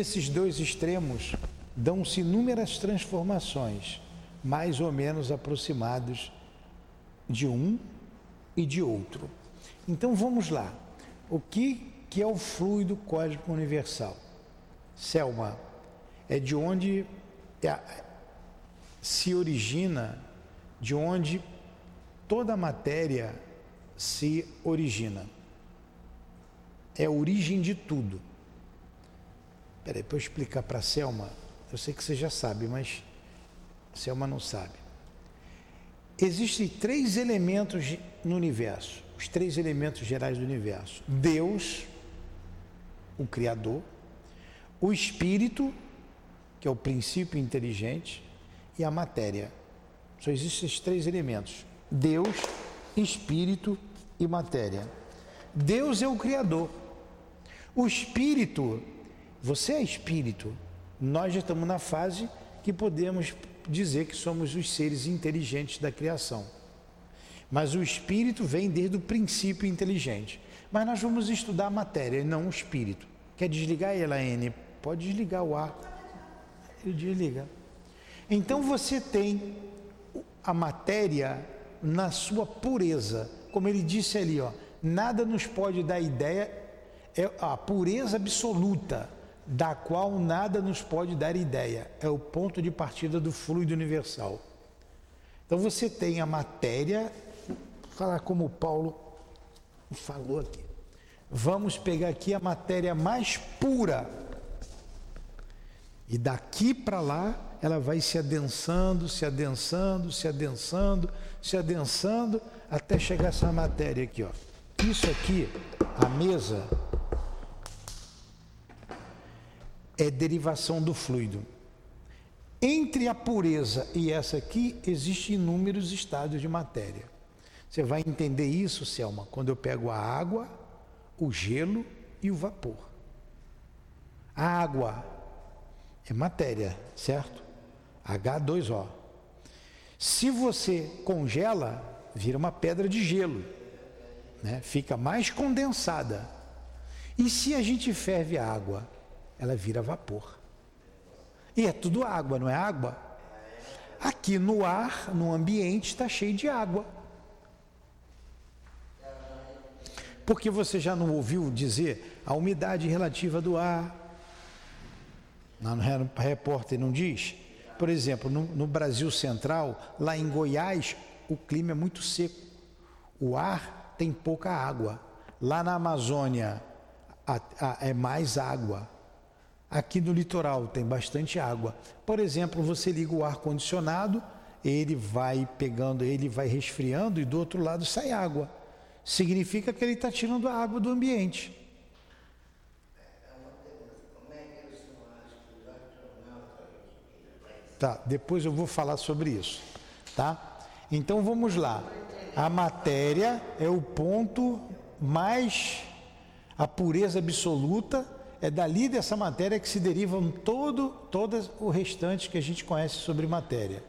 Esses dois extremos dão-se inúmeras transformações, mais ou menos aproximados de um e de outro. Então vamos lá. O que, que é o fluido cósmico universal? Selma, é de onde é, se origina, de onde toda a matéria se origina. É a origem de tudo. Peraí, para eu explicar para a Selma, eu sei que você já sabe, mas Selma não sabe. Existem três elementos no universo, os três elementos gerais do universo: Deus, o Criador, o Espírito, que é o princípio inteligente, e a matéria. Só existem esses três elementos: Deus, Espírito e matéria. Deus é o Criador. O Espírito, você é Espírito. Nós já estamos na fase que podemos dizer que somos os seres inteligentes da criação. Mas o espírito vem desde o princípio inteligente. Mas nós vamos estudar a matéria e não o espírito. Quer desligar ela, N? Pode desligar o ar. Ele desliga. Então você tem a matéria na sua pureza. Como ele disse ali, ó, nada nos pode dar ideia, é a pureza absoluta da qual nada nos pode dar ideia. É o ponto de partida do fluido universal. Então você tem a matéria, falar como Paulo falou aqui. Vamos pegar aqui a matéria mais pura. E daqui para lá, ela vai se adensando, se adensando, se adensando, se adensando, até chegar essa matéria aqui, ó. Isso aqui, a mesa, é derivação do fluido. Entre a pureza e essa aqui, existem inúmeros estados de matéria. Você vai entender isso, Selma, quando eu pego a água, o gelo e o vapor. A água é matéria, certo? H2O. Se você congela, vira uma pedra de gelo, né? fica mais condensada. E se a gente ferve a água? Ela vira vapor. E é tudo água, não é água? Aqui no ar, no ambiente, está cheio de água. Porque você já não ouviu dizer a umidade relativa do ar? No repórter não diz? Por exemplo, no, no Brasil Central, lá em Goiás, o clima é muito seco. O ar tem pouca água. Lá na Amazônia, a, a, é mais água. Aqui no litoral tem bastante água. Por exemplo, você liga o ar condicionado, ele vai pegando, ele vai resfriando e do outro lado sai água. Significa que ele está tirando a água do ambiente. Tá, depois eu vou falar sobre isso, tá? Então vamos lá. A matéria é o ponto mais a pureza absoluta é dali dessa matéria que se derivam todo, todas o restante que a gente conhece sobre matéria.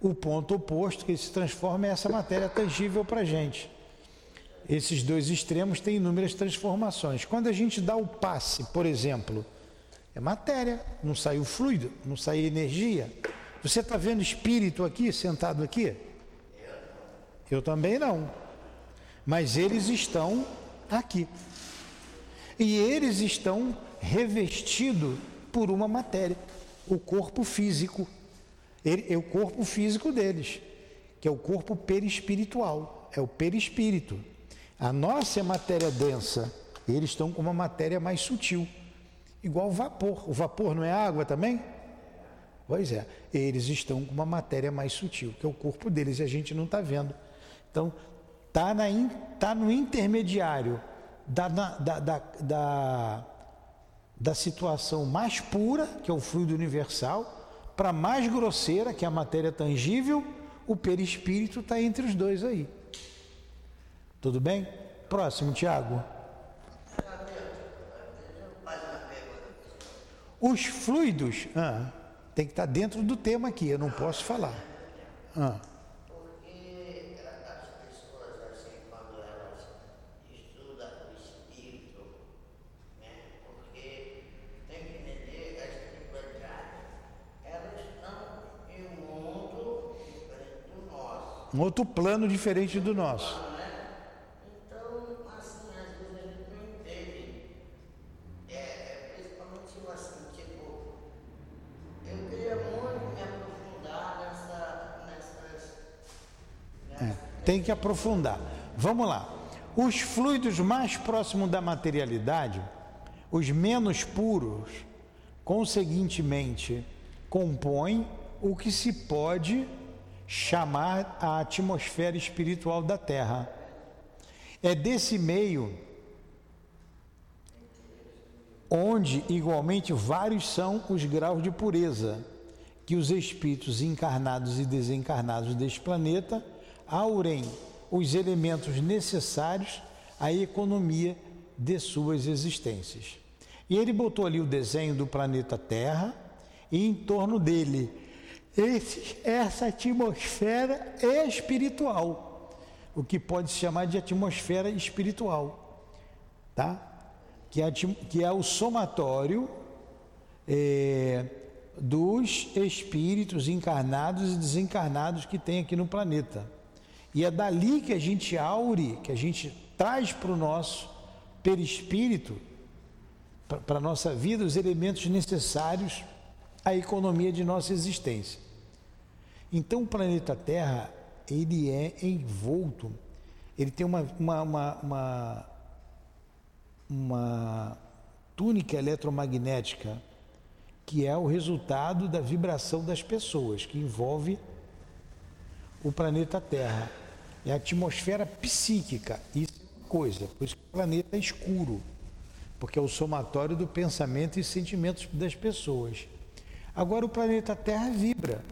O ponto oposto que se transforma é essa matéria tangível para a gente. Esses dois extremos têm inúmeras transformações. Quando a gente dá o passe, por exemplo, é matéria, não sai o fluido, não sai energia. Você está vendo espírito aqui, sentado aqui? Eu também não. Mas eles estão aqui e eles estão revestidos por uma matéria, o corpo físico. Ele, é o corpo físico deles, que é o corpo perispiritual, é o perispírito. A nossa é matéria densa, eles estão com uma matéria mais sutil, igual vapor. O vapor não é água também? Pois é, eles estão com uma matéria mais sutil, que é o corpo deles e a gente não está vendo. Então, está tá no intermediário da, da, da, da, da situação mais pura, que é o fluido universal, para a mais grosseira, que é a matéria tangível, o perispírito está entre os dois aí. Tudo bem? Próximo, Tiago. Os fluidos, ah, tem que estar tá dentro do tema aqui, eu não posso falar. Ah. Um outro plano diferente do nosso. tem que aprofundar. Vamos lá. Os fluidos mais próximos da materialidade, os menos puros, conseguintemente, compõem o que se pode chamar a atmosfera espiritual da Terra. É desse meio onde, igualmente, vários são os graus de pureza que os espíritos encarnados e desencarnados deste planeta aurem os elementos necessários à economia de suas existências. E ele botou ali o desenho do planeta Terra e em torno dele esse, essa atmosfera espiritual, o que pode se chamar de atmosfera espiritual, tá? Que é, que é o somatório é, dos espíritos encarnados e desencarnados que tem aqui no planeta. E é dali que a gente aure, que a gente traz para o nosso perispírito, para a nossa vida, os elementos necessários à economia de nossa existência. Então o planeta Terra, ele é envolto, ele tem uma, uma, uma, uma, uma túnica eletromagnética que é o resultado da vibração das pessoas, que envolve o planeta Terra. É a atmosfera psíquica. Isso é coisa. Por isso o planeta é escuro. Porque é o somatório do pensamento e sentimentos das pessoas. Agora o planeta Terra vibra.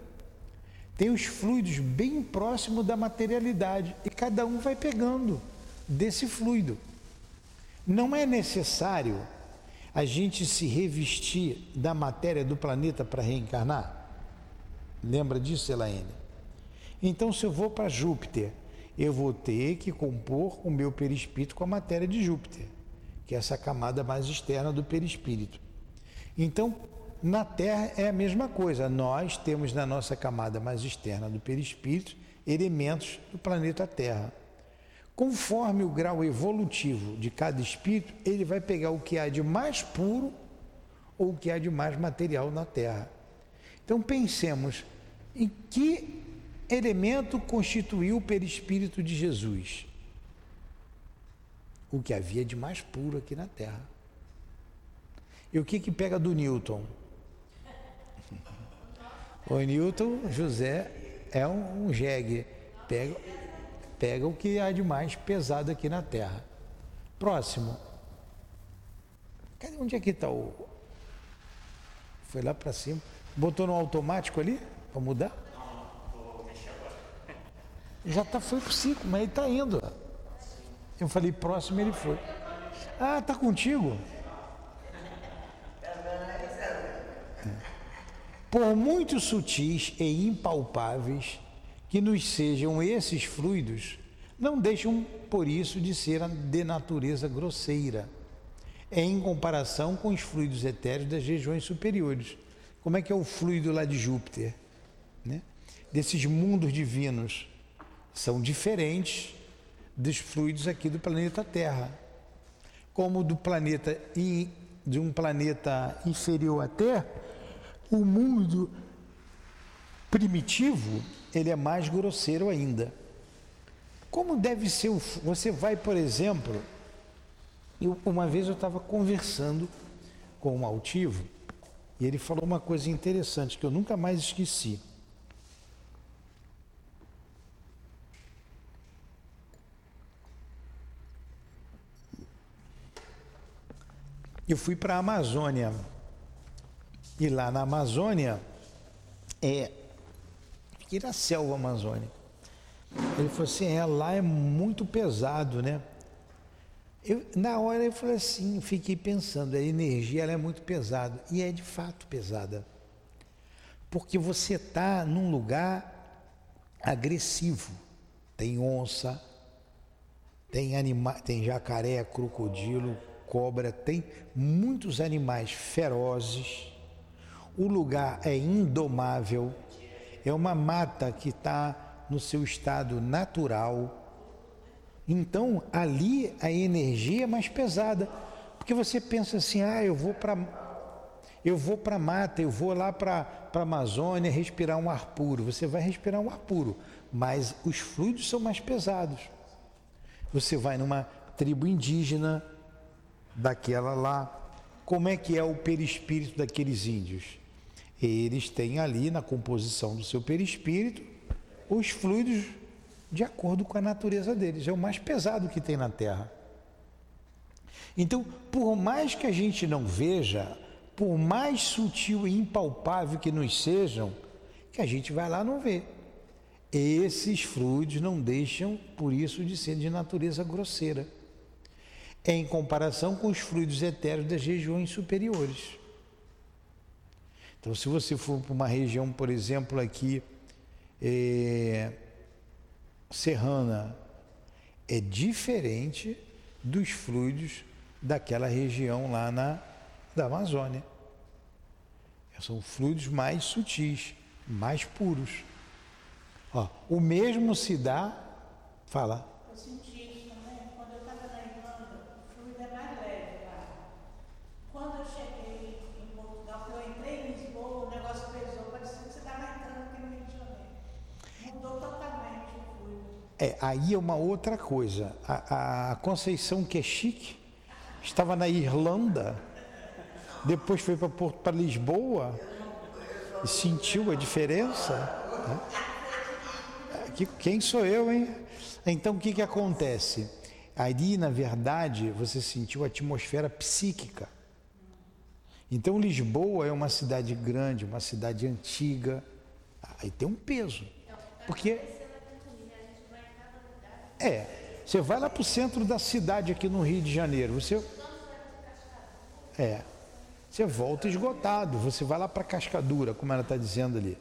Tem os fluidos bem próximos da materialidade. E cada um vai pegando desse fluido. Não é necessário a gente se revestir da matéria do planeta para reencarnar? Lembra disso, Elaine? Então, se eu vou para Júpiter, eu vou ter que compor o meu perispírito com a matéria de Júpiter, que é essa camada mais externa do perispírito. Então, na Terra é a mesma coisa. Nós temos na nossa camada mais externa do perispírito elementos do planeta Terra. Conforme o grau evolutivo de cada espírito, ele vai pegar o que há de mais puro ou o que há de mais material na Terra. Então pensemos em que elemento constituiu o perispírito de Jesus? O que havia de mais puro aqui na Terra. E o que que pega do Newton? O Newton, José, é um, um jegue. Pega, pega o que há de mais pesado aqui na Terra. Próximo. Onde é que está o. Foi lá para cima. Botou no automático ali? Para mudar? Já tá, foi pro 5, mas ele está indo. Eu falei, próximo ele foi. Ah, tá contigo? Por muito sutis e impalpáveis que nos sejam esses fluidos, não deixam por isso de ser de natureza grosseira, em comparação com os fluidos etéreos das regiões superiores. Como é que é o fluido lá de Júpiter? Né? Desses mundos divinos são diferentes dos fluidos aqui do planeta Terra. Como do planeta de um planeta inferior à Terra, o mundo primitivo, ele é mais grosseiro ainda. Como deve ser o você vai, por exemplo, eu, uma vez eu estava conversando com um altivo e ele falou uma coisa interessante que eu nunca mais esqueci. eu fui para a Amazônia. E lá na Amazônia, é, fiquei na selva amazônica. Ele falou assim, é, lá é muito pesado, né? Eu, na hora eu falei assim, fiquei pensando, a energia é muito pesada. E é de fato pesada. Porque você está num lugar agressivo. Tem onça, tem, anima, tem jacaré, crocodilo, cobra, tem muitos animais ferozes. O lugar é indomável, é uma mata que está no seu estado natural. Então, ali a energia é mais pesada, porque você pensa assim: "Ah, eu vou para eu vou para a mata, eu vou lá para a Amazônia respirar um ar puro. Você vai respirar um ar puro, mas os fluidos são mais pesados. Você vai numa tribo indígena daquela lá. Como é que é o perispírito daqueles índios? Eles têm ali na composição do seu perispírito os fluidos de acordo com a natureza deles. É o mais pesado que tem na Terra. Então, por mais que a gente não veja, por mais sutil e impalpável que nos sejam, que a gente vai lá não vê. Esses fluidos não deixam, por isso, de ser de natureza grosseira, em comparação com os fluidos etéreos das regiões superiores. Então, se você for para uma região, por exemplo, aqui, é, serrana, é diferente dos fluidos daquela região lá na da Amazônia. São fluidos mais sutis, mais puros. Ó, o mesmo se dá, fala. Eu senti isso também quando eu estava na Irlanda, o fluido é mais leve lá. Quando eu cheguei em Portugal, que eu entrei em Lisboa, o negócio pesou, parecia que você estava entrando aqui no Rio de Janeiro. Mudou totalmente o fluido. É, aí é uma outra coisa. A, a Conceição, que é chique, estava na Irlanda depois foi para Lisboa e sentiu a diferença. Né? Quem sou eu, hein? Então o que, que acontece? Ali, na verdade, você sentiu a atmosfera psíquica. Então Lisboa é uma cidade grande, uma cidade antiga. Aí tem um peso. Porque. É. Você vai lá para o centro da cidade aqui no Rio de Janeiro. Você. É. Você volta esgotado, você vai lá para Cascadura, como ela está dizendo ali.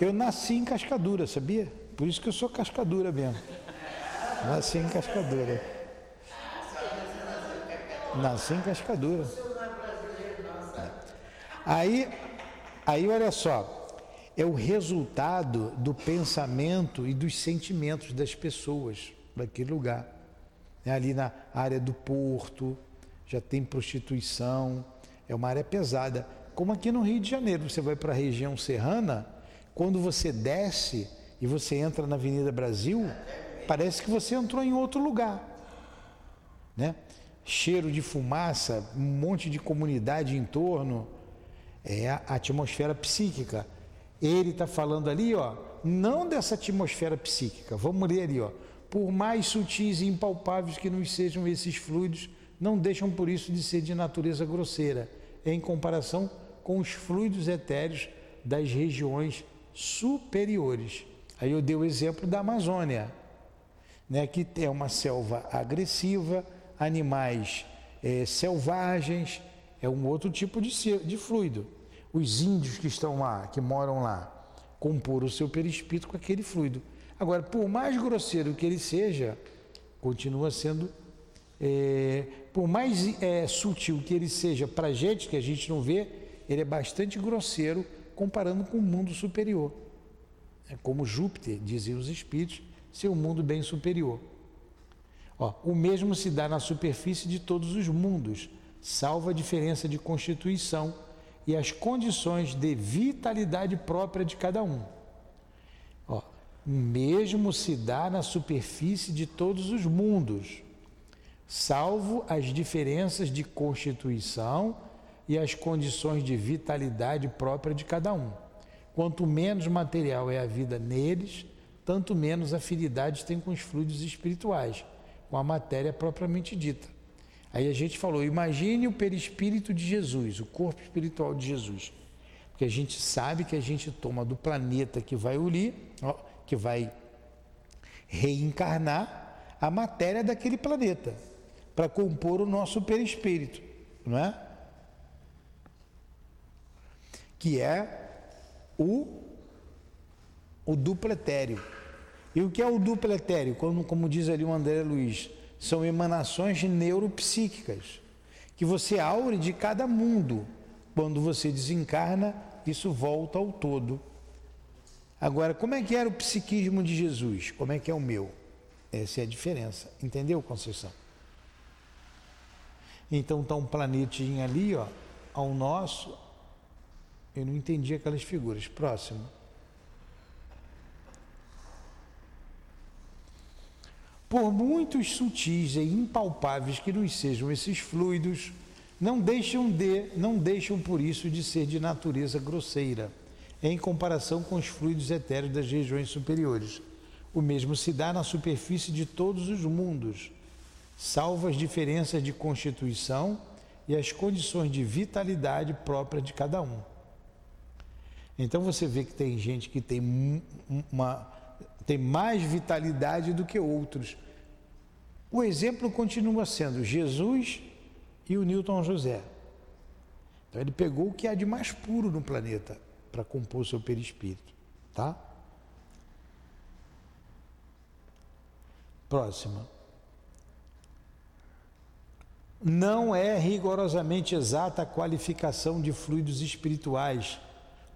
Eu nasci em Cascadura, sabia? Por isso que eu sou Cascadura mesmo. Nasci em Cascadura. Nasci em Cascadura. Aí, aí olha só, é o resultado do pensamento e dos sentimentos das pessoas daquele lugar. É ali na área do porto, já tem prostituição, é uma área pesada. Como aqui no Rio de Janeiro, você vai para a região serrana, quando você desce e você entra na Avenida Brasil, parece que você entrou em outro lugar. Né? Cheiro de fumaça, um monte de comunidade em torno, é a atmosfera psíquica. Ele está falando ali, ó, não dessa atmosfera psíquica. Vamos ler ali, ó. Por mais sutis e impalpáveis que nos sejam esses fluidos, não deixam por isso de ser de natureza grosseira, em comparação com os fluidos etéreos das regiões superiores. Aí eu dei o exemplo da Amazônia, né, que é uma selva agressiva, animais é, selvagens, é um outro tipo de, de fluido. Os índios que estão lá, que moram lá, compor o seu perispírito com aquele fluido. Agora, por mais grosseiro que ele seja, continua sendo é, por mais é, sutil que ele seja para a gente, que a gente não vê, ele é bastante grosseiro comparando com o mundo superior. É como Júpiter, diziam os espíritos, ser um mundo bem superior. Ó, o mesmo se dá na superfície de todos os mundos, salvo a diferença de constituição e as condições de vitalidade própria de cada um. Ó, mesmo se dá na superfície de todos os mundos salvo as diferenças de constituição e as condições de vitalidade própria de cada um. Quanto menos material é a vida neles, tanto menos afinidades tem com os fluidos espirituais, com a matéria propriamente dita. Aí a gente falou: imagine o perispírito de Jesus, o corpo espiritual de Jesus. Porque a gente sabe que a gente toma do planeta que vai unir, que vai reencarnar a matéria daquele planeta para compor o nosso perispírito, não é? Que é o, o duplo etéreo. E o que é o duplo etéreo? Como, como diz ali o André Luiz, são emanações neuropsíquicas que você aure de cada mundo. Quando você desencarna, isso volta ao todo. Agora, como é que era o psiquismo de Jesus? Como é que é o meu? Essa é a diferença. Entendeu, Conceição? Então está um planetinha ali, ó, ao nosso. Eu não entendi aquelas figuras. Próximo. Por muitos sutis e impalpáveis que nos sejam esses fluidos, não deixam de, não deixam por isso de ser de natureza grosseira, em comparação com os fluidos etéreos das regiões superiores. O mesmo se dá na superfície de todos os mundos, salvo as diferenças de constituição e as condições de vitalidade própria de cada um. Então você vê que tem gente que tem uma tem mais vitalidade do que outros. O exemplo continua sendo Jesus e o Newton José. Então ele pegou o que há de mais puro no planeta para compor seu perispírito, tá? Próxima. Não é rigorosamente exata a qualificação de fluidos espirituais,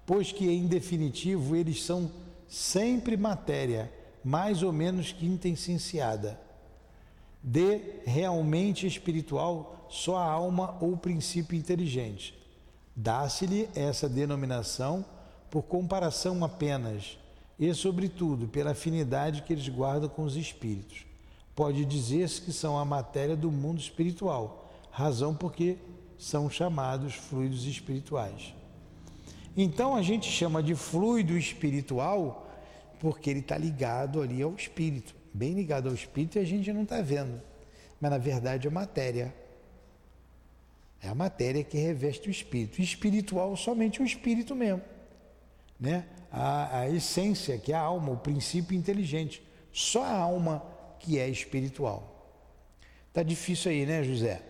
pois que em definitivo eles são sempre matéria, mais ou menos quintessenciada. De realmente espiritual só a alma ou princípio inteligente. Dá-se-lhe essa denominação por comparação apenas e, sobretudo, pela afinidade que eles guardam com os espíritos. Pode dizer-se que são a matéria do mundo espiritual, razão porque são chamados fluidos espirituais. Então a gente chama de fluido espiritual porque ele está ligado ali ao espírito, bem ligado ao espírito e a gente não está vendo, mas na verdade é matéria. É a matéria que reveste o espírito. Espiritual somente o espírito mesmo, né? A, a essência que é a alma, o princípio inteligente. Só a alma que é espiritual. Tá difícil aí, né, José?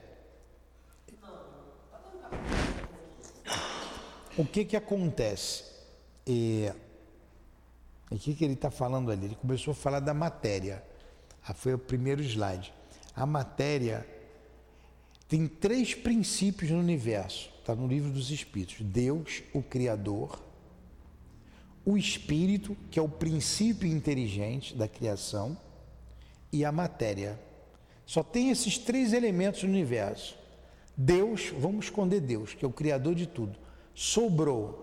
O que que acontece? É, o que, que ele está falando ali? Ele começou a falar da matéria. Ah, foi o primeiro slide. A matéria tem três princípios no universo. Está no livro dos Espíritos: Deus, o Criador, o Espírito, que é o princípio inteligente da criação, e a matéria. Só tem esses três elementos no universo. Deus, vamos esconder Deus, que é o Criador de tudo. Sobrou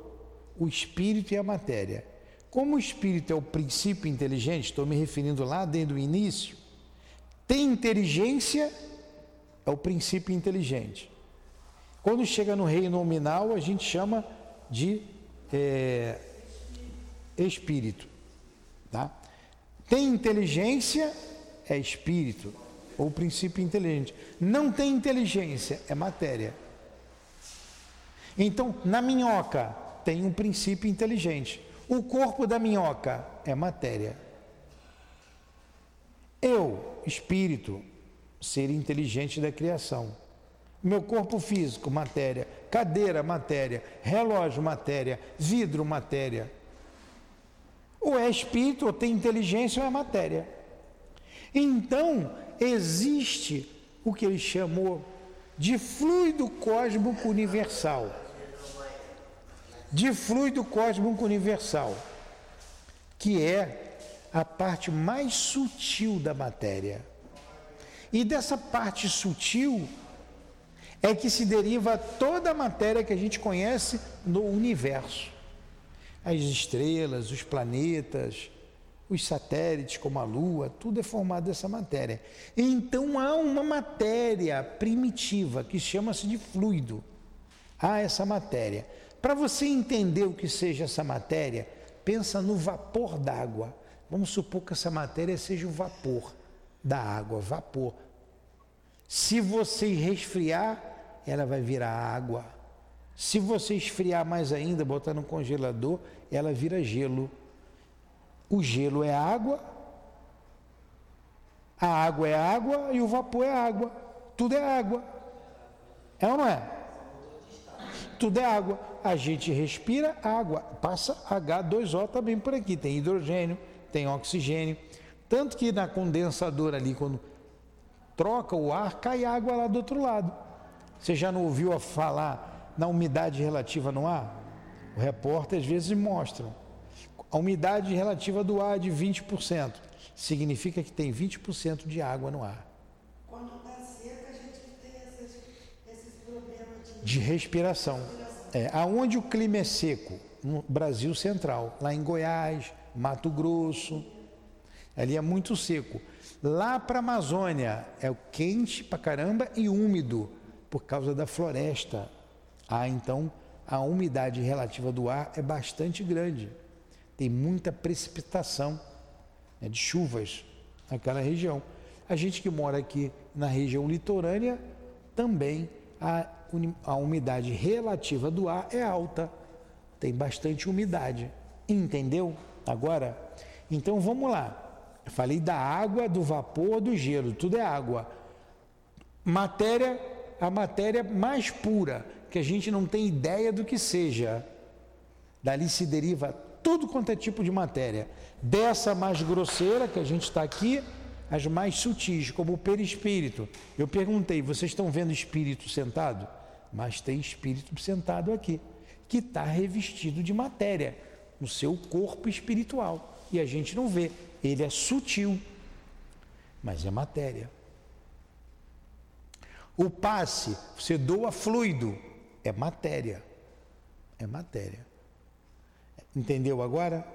o Espírito e a matéria. Como o Espírito é o princípio inteligente, estou me referindo lá desde o início, tem inteligência, é o princípio inteligente. Quando chega no reino nominal, a gente chama de é, espírito. Tá? Tem inteligência, é espírito, ou princípio inteligente. Não tem inteligência, é matéria. Então, na minhoca, tem um princípio inteligente. O corpo da minhoca é matéria. Eu, espírito, ser inteligente da criação. Meu corpo físico, matéria. Cadeira, matéria. Relógio, matéria. Vidro, matéria. Ou é espírito, ou tem inteligência, ou é matéria. Então, existe o que ele chamou de fluido cósmico universal. De fluido cósmico universal, que é a parte mais sutil da matéria. E dessa parte sutil é que se deriva toda a matéria que a gente conhece no universo as estrelas, os planetas, os satélites, como a Lua, tudo é formado dessa matéria. Então há uma matéria primitiva que chama-se de fluido. Há essa matéria. Para você entender o que seja essa matéria, pensa no vapor d'água. Vamos supor que essa matéria seja o vapor da água, vapor. Se você resfriar, ela vai virar água. Se você esfriar mais ainda, botar no congelador, ela vira gelo. O gelo é água, a água é água e o vapor é água. Tudo é água. É ou não é? Tudo é água. A gente respira água. Passa H2O também por aqui. Tem hidrogênio, tem oxigênio. Tanto que na condensadora ali, quando troca o ar, cai água lá do outro lado. Você já não ouviu falar na umidade relativa no ar? O repórter às vezes mostra. A umidade relativa do ar é de 20%. Significa que tem 20% de água no ar. Quando está seca, a gente tem esses, esses problemas de... De respiração. É, aonde o clima é seco? No Brasil Central, lá em Goiás, Mato Grosso. Ali é muito seco. Lá para a Amazônia é quente pra caramba e úmido por causa da floresta. Ah, então a umidade relativa do ar é bastante grande. Tem muita precipitação né, de chuvas naquela região. A gente que mora aqui na região litorânea também a, a umidade relativa do ar é alta. Tem bastante umidade. Entendeu? Agora, então vamos lá. Eu falei da água, do vapor, do gelo, tudo é água. Matéria, a matéria mais pura que a gente não tem ideia do que seja. Dali se deriva tudo quanto é tipo de matéria. Dessa mais grosseira, que a gente está aqui, as mais sutis, como o perispírito. Eu perguntei, vocês estão vendo espírito sentado? Mas tem espírito sentado aqui, que está revestido de matéria, no seu corpo espiritual. E a gente não vê, ele é sutil, mas é matéria. O passe, você doa fluido, é matéria. É matéria. Entendeu agora?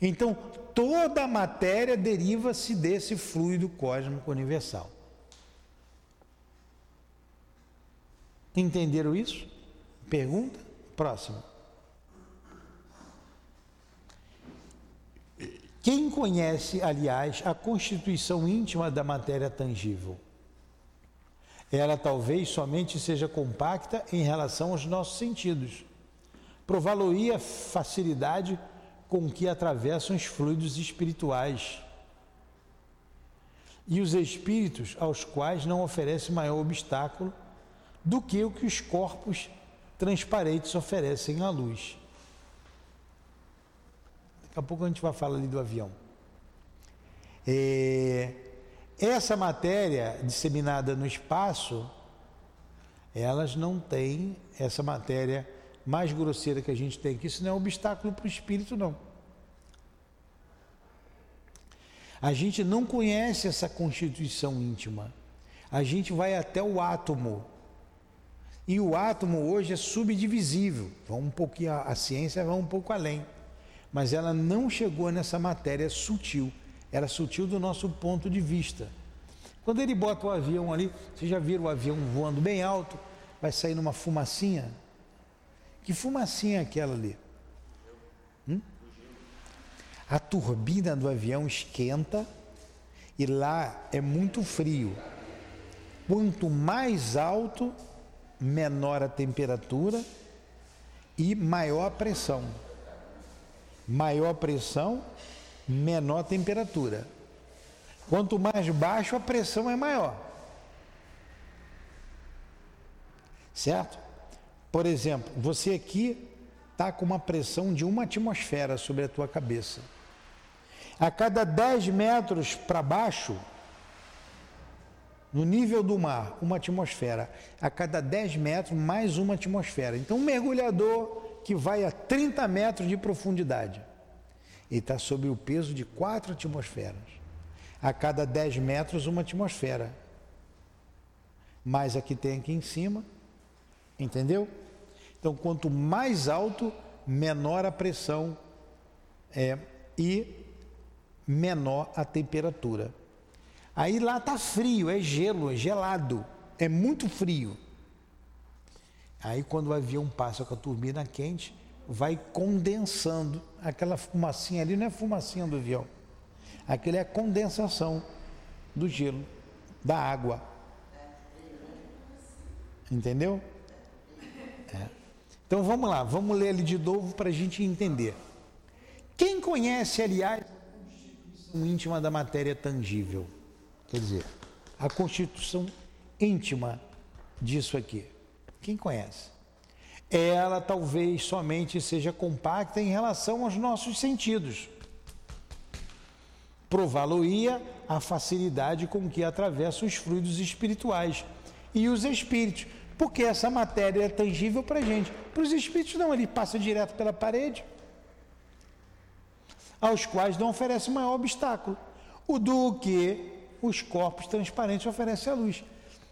Então, toda a matéria deriva-se desse fluido cósmico universal. Entenderam isso? Pergunta? Próximo. Quem conhece, aliás, a constituição íntima da matéria tangível? ela talvez somente seja compacta em relação aos nossos sentidos. Prová-lo-ia a facilidade com que atravessam os fluidos espirituais e os espíritos aos quais não oferece maior obstáculo do que o que os corpos transparentes oferecem à luz. Daqui a pouco a gente vai falar ali do avião. É, essa matéria disseminada no espaço, elas não têm essa matéria mais grosseira que a gente tem aqui, isso não é um obstáculo para o espírito, não. A gente não conhece essa constituição íntima. A gente vai até o átomo. E o átomo hoje é subdivisível. Vamos um pouquinho, a ciência vai um pouco além. Mas ela não chegou nessa matéria sutil era sutil do nosso ponto de vista. Quando ele bota o avião ali, vocês já viram o avião voando bem alto, vai sair numa fumacinha? Que fumacinha é aquela ali? Hum? A turbina do avião esquenta e lá é muito frio. Quanto mais alto, menor a temperatura e maior a pressão. Maior a pressão, menor temperatura. Quanto mais baixo, a pressão é maior. Certo? Por exemplo, você aqui está com uma pressão de uma atmosfera sobre a tua cabeça. A cada 10 metros para baixo, no nível do mar, uma atmosfera. A cada 10 metros, mais uma atmosfera. Então, um mergulhador que vai a 30 metros de profundidade ele está sob o peso de quatro atmosferas. A cada 10 metros, uma atmosfera. Mais a que tem aqui em cima. Entendeu? Então, quanto mais alto, menor a pressão é, e menor a temperatura. Aí lá está frio, é gelo, é gelado, é muito frio. Aí quando o avião passa com a turbina quente, vai condensando. Aquela fumacinha ali não é fumacinha do avião. Aquilo é a condensação do gelo, da água. Entendeu? É. Então vamos lá, vamos ler ali de novo para a gente entender. Quem conhece, aliás, a constituição íntima da matéria tangível? Quer dizer, a constituição íntima disso aqui. Quem conhece? ela talvez somente seja compacta em relação aos nossos sentidos. Prová-lo-ia a facilidade com que atravessa os fluidos espirituais e os espíritos, porque essa matéria é tangível para a gente. Para os espíritos, não, ele passa direto pela parede. aos quais não oferece maior obstáculo, o do que os corpos transparentes oferecem à luz.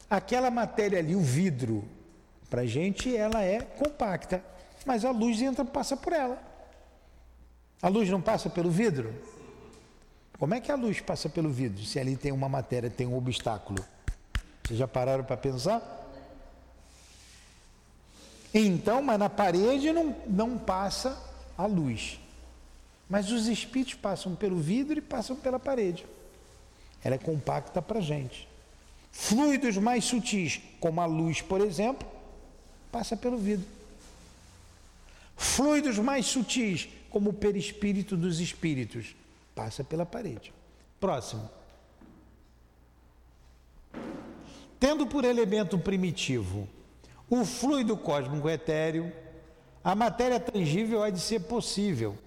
Aquela matéria ali, o vidro, para a gente ela é compacta, mas a luz entra passa por ela. A luz não passa pelo vidro? Como é que a luz passa pelo vidro se ali tem uma matéria, tem um obstáculo? Vocês já pararam para pensar? Então, mas na parede não, não passa a luz. Mas os espíritos passam pelo vidro e passam pela parede. Ela é compacta para a gente. Fluidos mais sutis, como a luz, por exemplo, passa pelo vidro. Fluidos mais sutis, como o perispírito dos espíritos, passa pela parede. Próximo. Tendo por elemento primitivo o fluido cósmico etéreo, a matéria tangível há de ser possível,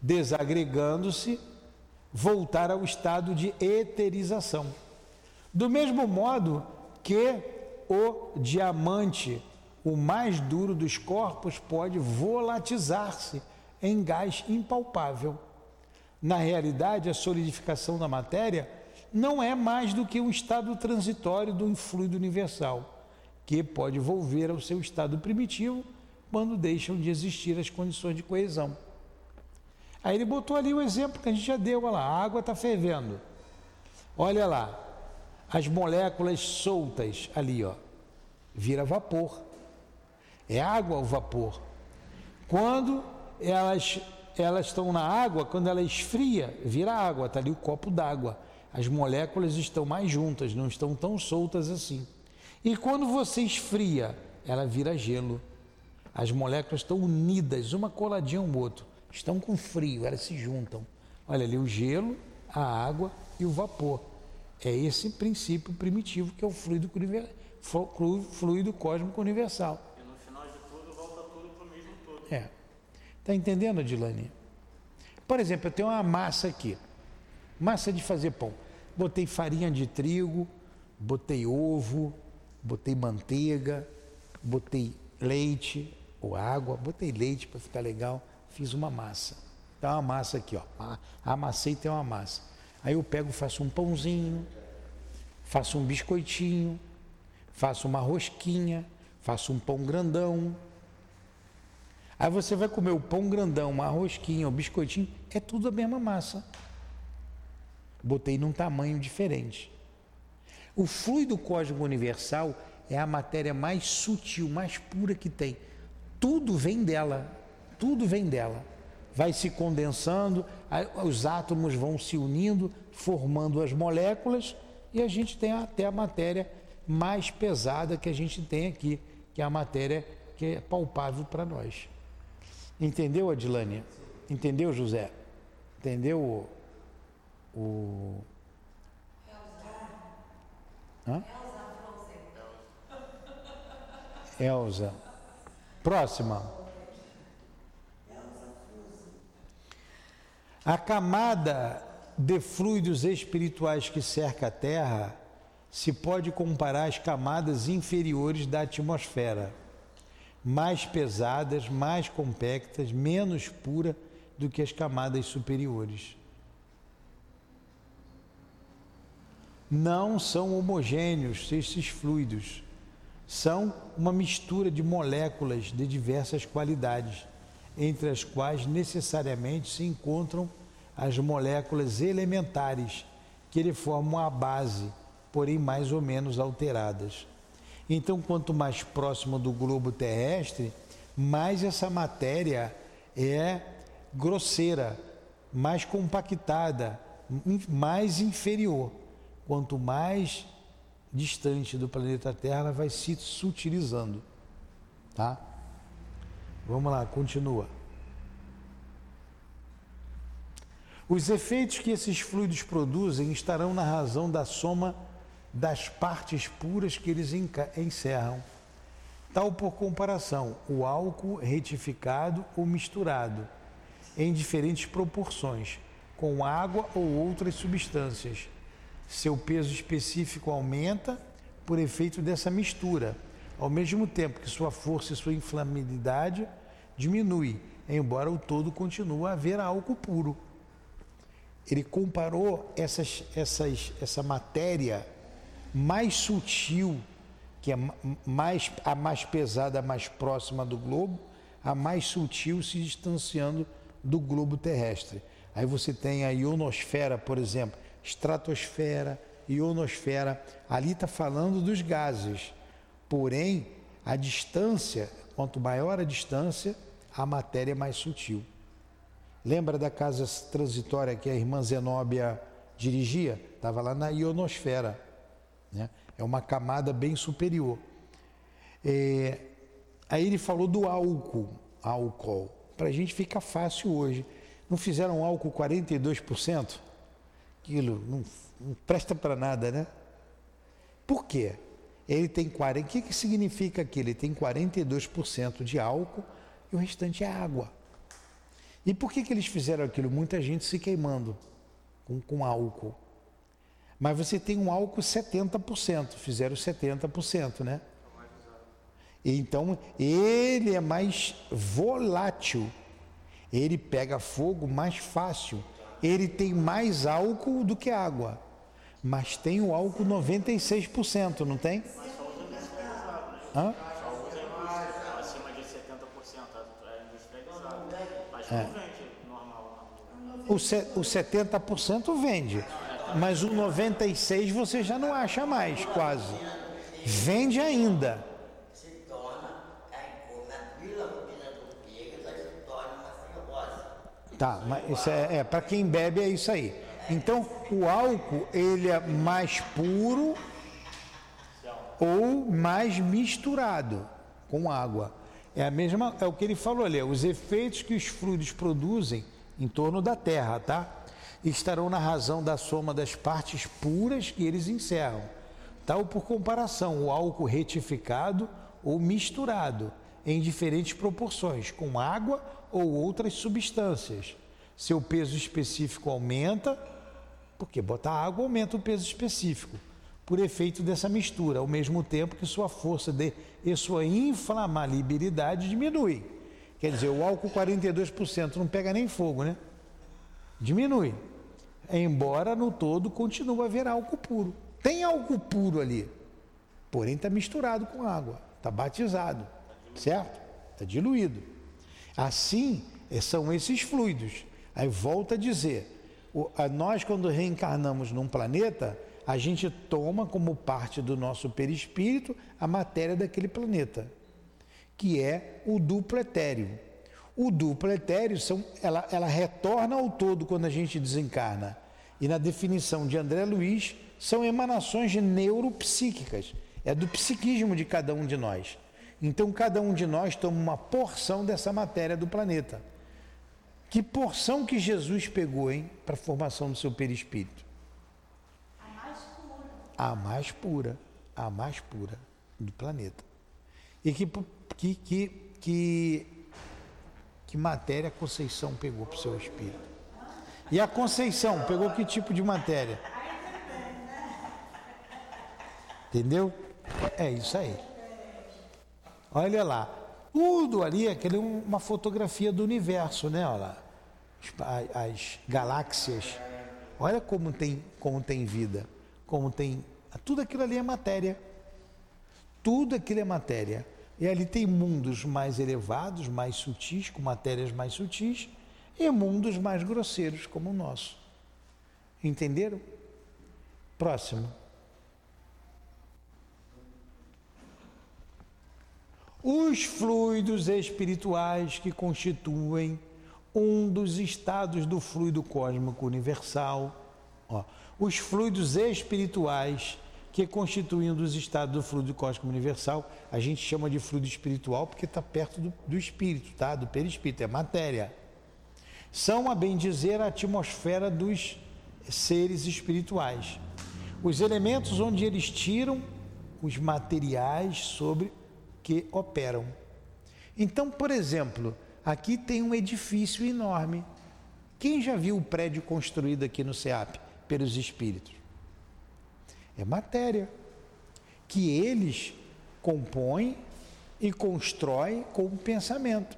desagregando-se, voltar ao estado de eterização. Do mesmo modo que o diamante, o mais duro dos corpos, pode volatizar-se em gás impalpável. Na realidade, a solidificação da matéria não é mais do que um estado transitório do fluido universal que pode volver ao seu estado primitivo quando deixam de existir as condições de coesão. Aí ele botou ali o exemplo que a gente já deu, olha lá, a água está fervendo. Olha lá, as moléculas soltas ali, ó, vira vapor. É água o vapor. Quando elas elas estão na água, quando ela esfria, vira água, está ali o copo d'água. As moléculas estão mais juntas, não estão tão soltas assim. E quando você esfria, ela vira gelo. As moléculas estão unidas, uma coladinha ao outro. Estão com frio, elas se juntam. Olha ali o gelo, a água e o vapor. É esse princípio primitivo que é o fluido, fluido cósmico universal. E no final de tudo, volta tudo para o mesmo todo. É. Está entendendo, Adilane? Por exemplo, eu tenho uma massa aqui. Massa de fazer pão. Botei farinha de trigo, botei ovo, botei manteiga, botei leite ou água, botei leite para ficar legal, fiz uma massa. Tá uma massa aqui, ó. Amassei tem uma massa. Aí eu pego, faço um pãozinho, faço um biscoitinho, faço uma rosquinha, faço um pão grandão. Aí você vai comer o pão grandão, uma rosquinha, o biscoitinho, é tudo a mesma massa. Botei num tamanho diferente. O fluido cósmico universal é a matéria mais sutil, mais pura que tem. Tudo vem dela, tudo vem dela. Vai se condensando, os átomos vão se unindo, formando as moléculas e a gente tem até a matéria mais pesada que a gente tem aqui, que é a matéria que é palpável para nós. Entendeu, Adilânia? Entendeu, José? Entendeu o, o Hã? Elza. Próxima. A camada de fluidos espirituais que cerca a Terra se pode comparar às camadas inferiores da atmosfera, mais pesadas, mais compactas, menos pura do que as camadas superiores. não são homogêneos esses fluidos. São uma mistura de moléculas de diversas qualidades, entre as quais necessariamente se encontram as moléculas elementares, que lhe formam a base, porém mais ou menos alteradas. Então, quanto mais próximo do globo terrestre, mais essa matéria é grosseira, mais compactada, mais inferior quanto mais distante do planeta Terra, ela vai se sutilizando. Tá? Vamos lá, continua. Os efeitos que esses fluidos produzem estarão na razão da soma das partes puras que eles encerram. Tal por comparação, o álcool retificado ou misturado, em diferentes proporções, com água ou outras substâncias, seu peso específico aumenta por efeito dessa mistura, ao mesmo tempo que sua força e sua inflamabilidade diminui, embora o todo continue a haver álcool puro. ele comparou essas, essas, essa matéria mais sutil, que é mais, a mais pesada, a mais próxima do globo, a mais sutil se distanciando do globo terrestre. Aí você tem a ionosfera, por exemplo, estratosfera, ionosfera. Ali está falando dos gases. Porém, a distância, quanto maior a distância, a matéria é mais sutil. Lembra da casa transitória que a irmã Zenóbia dirigia? Estava lá na ionosfera. Né? É uma camada bem superior. É, aí ele falou do álcool, álcool. Para a gente fica fácil hoje. Não fizeram álcool 42%? Aquilo não, não presta para nada, né? Por quê? Ele tem 40. O que, que significa aquilo? Ele tem 42% de álcool e o restante é água. E por que, que eles fizeram aquilo? Muita gente se queimando com, com álcool. Mas você tem um álcool 70%, fizeram 70%, né? Então, ele é mais volátil. Ele pega fogo mais fácil. Ele tem mais álcool do que água. Mas tem o álcool 96%, não tem? Hã? Acima de 70% é industrializado. Mas não vende normal. O, se- o 70% vende, mas o 96% você já não acha mais, quase. Vende ainda. se torna, aí, na filosofia do grego, ela se torna uma cirrose. Tá, mas isso é, é para quem bebe é isso aí. Então, o álcool ele é mais puro ou mais misturado com água. É a mesma, é o que ele falou ali, os efeitos que os fluidos produzem em torno da Terra, tá? Estarão na razão da soma das partes puras que eles encerram. Tal por comparação, o álcool retificado ou misturado em diferentes proporções, com água ou outras substâncias. Seu peso específico aumenta, porque botar água aumenta o peso específico, por efeito dessa mistura, ao mesmo tempo que sua força de, e sua inflamabilidade diminui. Quer dizer, o álcool 42% não pega nem fogo, né? Diminui. Embora no todo continue a haver álcool puro. Tem álcool puro ali, porém está misturado com água, está batizado, certo? Está diluído. Assim eh, são esses fluidos. Aí volta a dizer, o- a- nós quando reencarnamos num planeta, a gente toma como parte do nosso perispírito a matéria daquele planeta, que é o duplo etéreo. O duplo etéreo, são, ela, ela retorna ao todo quando a gente desencarna. E na definição de André Luiz, são emanações neuropsíquicas. É do psiquismo de cada um de nós. Então, cada um de nós toma uma porção dessa matéria do planeta. Que porção que Jesus pegou, hein, para a formação do seu perispírito? A mais pura. A mais pura, a mais pura do planeta. E que, que, que, que, que matéria a Conceição pegou para o seu espírito? E a Conceição pegou que tipo de matéria? Entendeu? É isso aí. Olha lá. Tudo ali é aquele uma fotografia do universo, né? Olha lá. As, as galáxias. Olha como tem, como tem vida. Como tem. Tudo aquilo ali é matéria. Tudo aquilo é matéria. E ali tem mundos mais elevados, mais sutis, com matérias mais sutis, e mundos mais grosseiros, como o nosso. Entenderam? Próximo. Os fluidos espirituais que constituem um dos estados do fluido cósmico universal. Ó, os fluidos espirituais que constituem um dos estados do fluido cósmico universal, a gente chama de fluido espiritual porque está perto do, do espírito, tá? do perispírito, é matéria. São, a bem dizer, a atmosfera dos seres espirituais. Os elementos onde eles tiram os materiais sobre que operam. Então, por exemplo, aqui tem um edifício enorme. Quem já viu o prédio construído aqui no SEAP pelos espíritos? É matéria que eles compõem e constroem com o pensamento.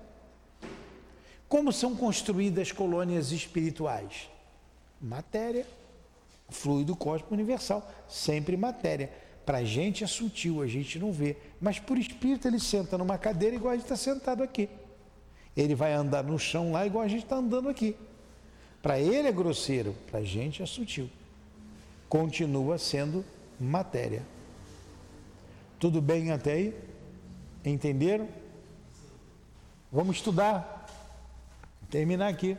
Como são construídas colônias espirituais? Matéria. Fluido cósmico universal, sempre matéria. Para a gente é sutil, a gente não vê. Mas por espírito ele senta numa cadeira igual a gente está sentado aqui. Ele vai andar no chão lá igual a gente está andando aqui. Para ele é grosseiro, para a gente é sutil. Continua sendo matéria. Tudo bem até aí? Entenderam? Vamos estudar. Terminar aqui.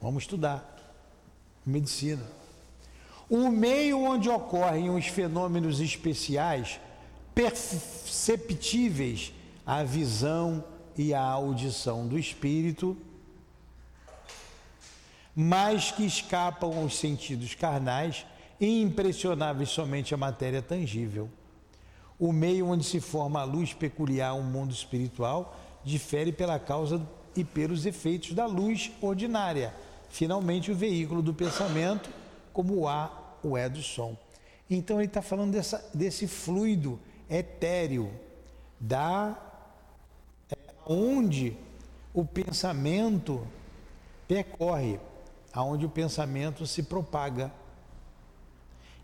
Vamos estudar. Medicina. O meio onde ocorrem os fenômenos especiais, perceptíveis à visão e à audição do espírito, mas que escapam aos sentidos carnais e impressionáveis somente à matéria tangível. O meio onde se forma a luz peculiar ao mundo espiritual difere pela causa e pelos efeitos da luz ordinária. Finalmente, o veículo do pensamento, como o ar, o é do som. Então, ele está falando dessa, desse fluido etéreo, da é, onde o pensamento percorre, aonde o pensamento se propaga.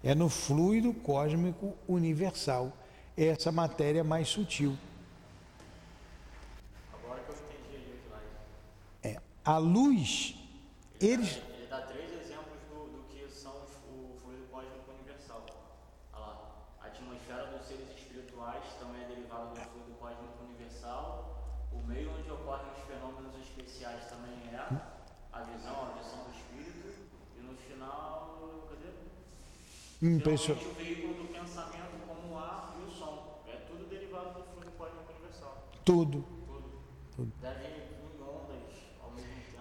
É no fluido cósmico universal, é essa matéria mais sutil. Agora que eu entendi slide. É, a luz, eles. Ele dá três exemplos do, do que são os, o fluido cósmico universal. Olha lá. A atmosfera dos seres espirituais também é derivada do fluido cósmico universal. O meio onde ocorrem os fenômenos especiais também é a visão, a visão do espírito. E no final, cadê? Impressionante. O veículo do pensamento, como o ar e o som. É tudo derivado do fluido cósmico universal. Tudo. Tudo.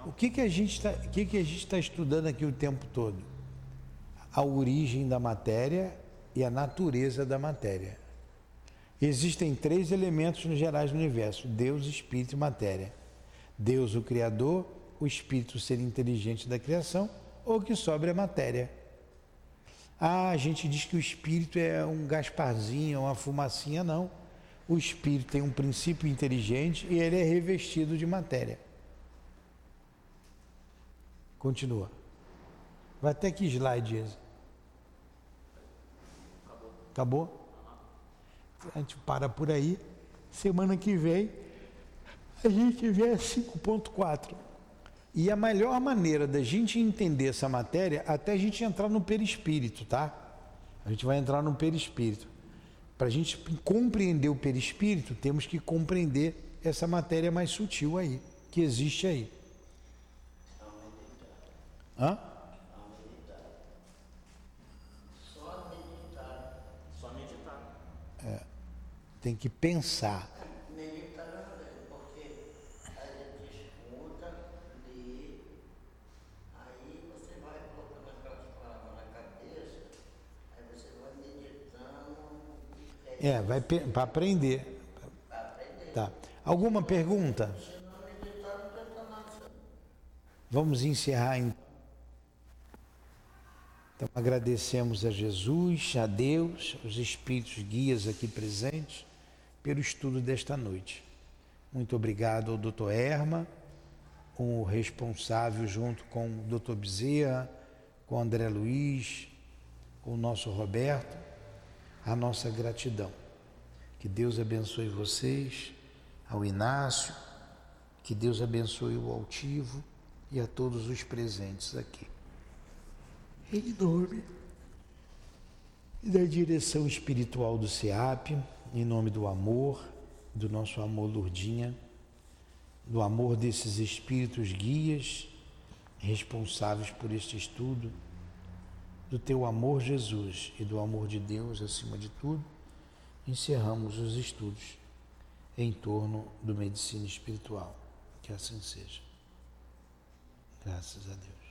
O que, que a gente está que que a gente está estudando aqui o tempo todo? A origem da matéria e a natureza da matéria. Existem três elementos no gerais do universo: Deus, Espírito e matéria. Deus, o Criador, o Espírito, o ser inteligente da criação, ou que sobra é matéria. Ah, a gente diz que o Espírito é um Gasparzinho, uma fumacinha, não. O Espírito tem um princípio inteligente e ele é revestido de matéria. Continua. Vai até que slide esse? Acabou? A gente para por aí. Semana que vem a gente vê a 5.4. E a melhor maneira da gente entender essa matéria, até a gente entrar no perispírito, tá? A gente vai entrar no perispírito. Para a gente compreender o perispírito, temos que compreender essa matéria mais sutil aí, que existe aí. Hã? Só meditar. Tem que pensar. Meditar não, porque a gente escuta, lê, aí você vai colocando aquelas palavras na cabeça, aí você vai meditando, e É, vai para aprender. Tá. Alguma pergunta? Vamos encerrar então. Então agradecemos a Jesus, a Deus, os espíritos guias aqui presentes pelo estudo desta noite. Muito obrigado ao Dr. Erma, o responsável junto com o Dr. Bezerra, com o André Luiz, com o nosso Roberto, a nossa gratidão. Que Deus abençoe vocês, ao Inácio, que Deus abençoe o altivo e a todos os presentes aqui. Em nome da direção espiritual do SEAP, em nome do amor, do nosso amor Lourdinha, do amor desses espíritos guias responsáveis por este estudo, do teu amor, Jesus, e do amor de Deus acima de tudo, encerramos os estudos em torno do medicina espiritual. Que assim seja. Graças a Deus.